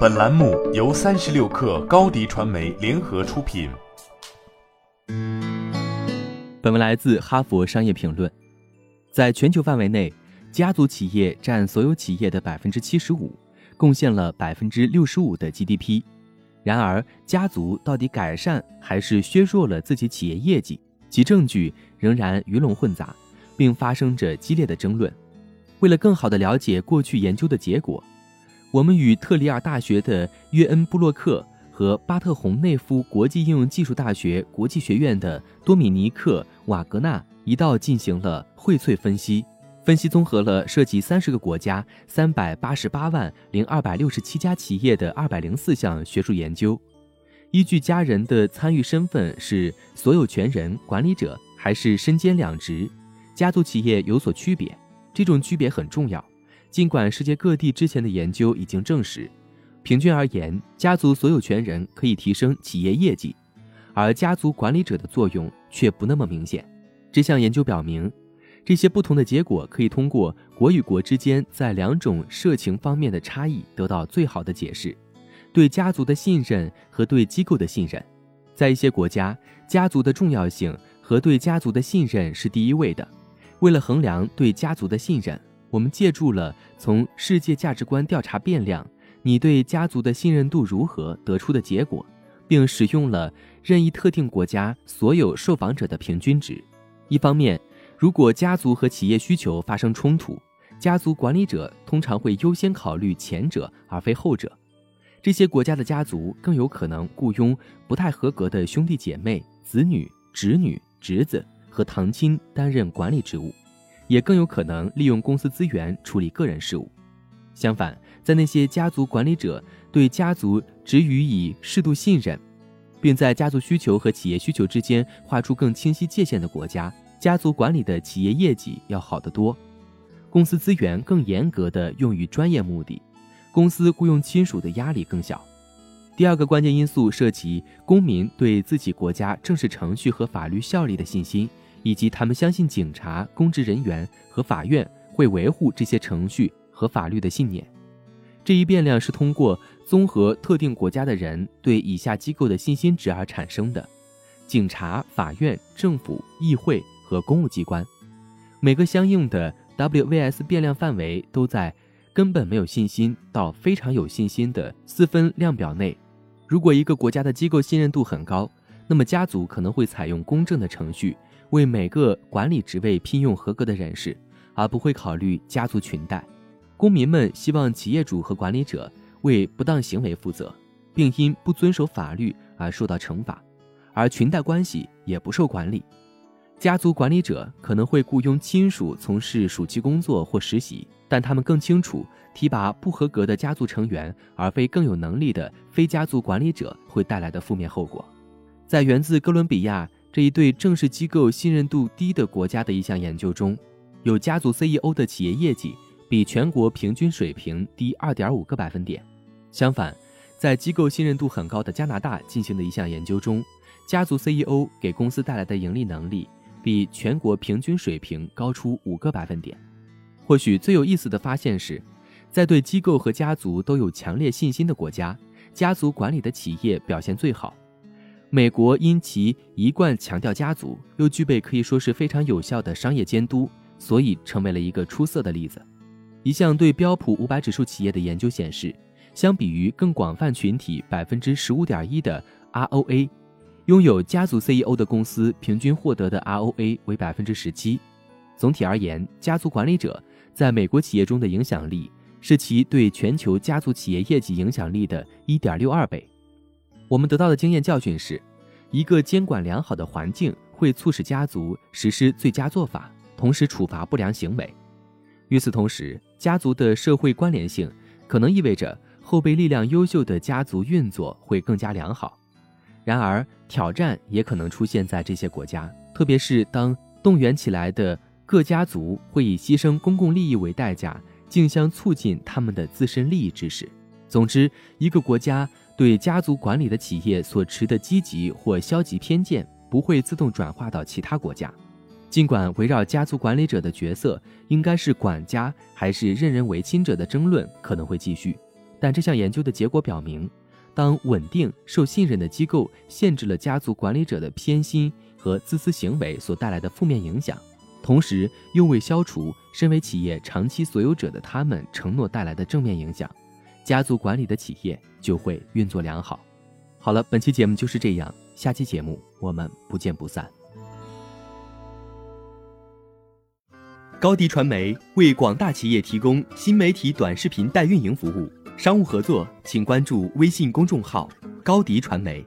本栏目由三十六氪高低传媒联合出品。本文来自《哈佛商业评论》。在全球范围内，家族企业占所有企业的百分之七十五，贡献了百分之六十五的 GDP。然而，家族到底改善还是削弱了自己企业业绩？其证据仍然鱼龙混杂，并发生着激烈的争论。为了更好地了解过去研究的结果，我们与特里尔大学的约恩·布洛克和巴特洪内夫国际应用技术大学国际学院的多米尼克·瓦格纳一道进行了荟萃分析。分析综合了涉及三十个国家、三百八十八万零二百六十七家企业的二百零四项学术研究，依据家人的参与身份是所有权人、管理者还是身兼两职，家族企业有所区别。这种区别很重要，尽管世界各地之前的研究已经证实，平均而言，家族所有权人可以提升企业业绩，而家族管理者的作用却不那么明显。这项研究表明，这些不同的结果可以通过国与国之间在两种社情方面的差异得到最好的解释：对家族的信任和对机构的信任。在一些国家，家族的重要性和对家族的信任是第一位的。为了衡量对家族的信任，我们借助了从世界价值观调查变量“你对家族的信任度如何”得出的结果，并使用了任意特定国家所有受访者的平均值。一方面，如果家族和企业需求发生冲突，家族管理者通常会优先考虑前者而非后者。这些国家的家族更有可能雇佣不太合格的兄弟姐妹、子女、侄女、侄子。和堂亲担任管理职务，也更有可能利用公司资源处理个人事务。相反，在那些家族管理者对家族只予以适度信任，并在家族需求和企业需求之间画出更清晰界限的国家，家族管理的企业业绩要好得多，公司资源更严格的用于专业目的，公司雇佣亲属的压力更小。第二个关键因素涉及公民对自己国家正式程序和法律效力的信心。以及他们相信警察、公职人员和法院会维护这些程序和法律的信念。这一变量是通过综合特定国家的人对以下机构的信心值而产生的：警察、法院、政府、议会和公务机关。每个相应的 WVS 变量范围都在根本没有信心到非常有信心的四分量表内。如果一个国家的机构信任度很高，那么家族可能会采用公正的程序。为每个管理职位聘用合格的人士，而不会考虑家族裙带。公民们希望企业主和管理者为不当行为负责，并因不遵守法律而受到惩罚，而裙带关系也不受管理。家族管理者可能会雇佣亲属从事暑期工作或实习，但他们更清楚提拔不合格的家族成员而非更有能力的非家族管理者会带来的负面后果。在源自哥伦比亚。这一对正式机构信任度低的国家的一项研究中，有家族 CEO 的企业业绩比全国平均水平低2.5个百分点。相反，在机构信任度很高的加拿大进行的一项研究中，家族 CEO 给公司带来的盈利能力比全国平均水平高出5个百分点。或许最有意思的发现是，在对机构和家族都有强烈信心的国家，家族管理的企业表现最好。美国因其一贯强调家族，又具备可以说是非常有效的商业监督，所以成为了一个出色的例子。一项对标普五百指数企业的研究显示，相比于更广泛群体百分之十五点一的 ROA，拥有家族 CEO 的公司平均获得的 ROA 为百分之十七。总体而言，家族管理者在美国企业中的影响力是其对全球家族企业业绩影响力的一点六二倍。我们得到的经验教训是，一个监管良好的环境会促使家族实施最佳做法，同时处罚不良行为。与此同时，家族的社会关联性可能意味着后备力量优秀的家族运作会更加良好。然而，挑战也可能出现在这些国家，特别是当动员起来的各家族会以牺牲公共利益为代价，竞相促进他们的自身利益之时。总之，一个国家。对家族管理的企业所持的积极或消极偏见不会自动转化到其他国家，尽管围绕家族管理者的角色应该是管家还是任人唯亲者的争论可能会继续，但这项研究的结果表明，当稳定、受信任的机构限制了家族管理者的偏心和自私行为所带来的负面影响，同时又未消除身为企业长期所有者的他们承诺带来的正面影响，家族管理的企业就会运作良好。好了，本期节目就是这样，下期节目我们不见不散。高迪传媒为广大企业提供新媒体短视频代运营服务，商务合作请关注微信公众号“高迪传媒”。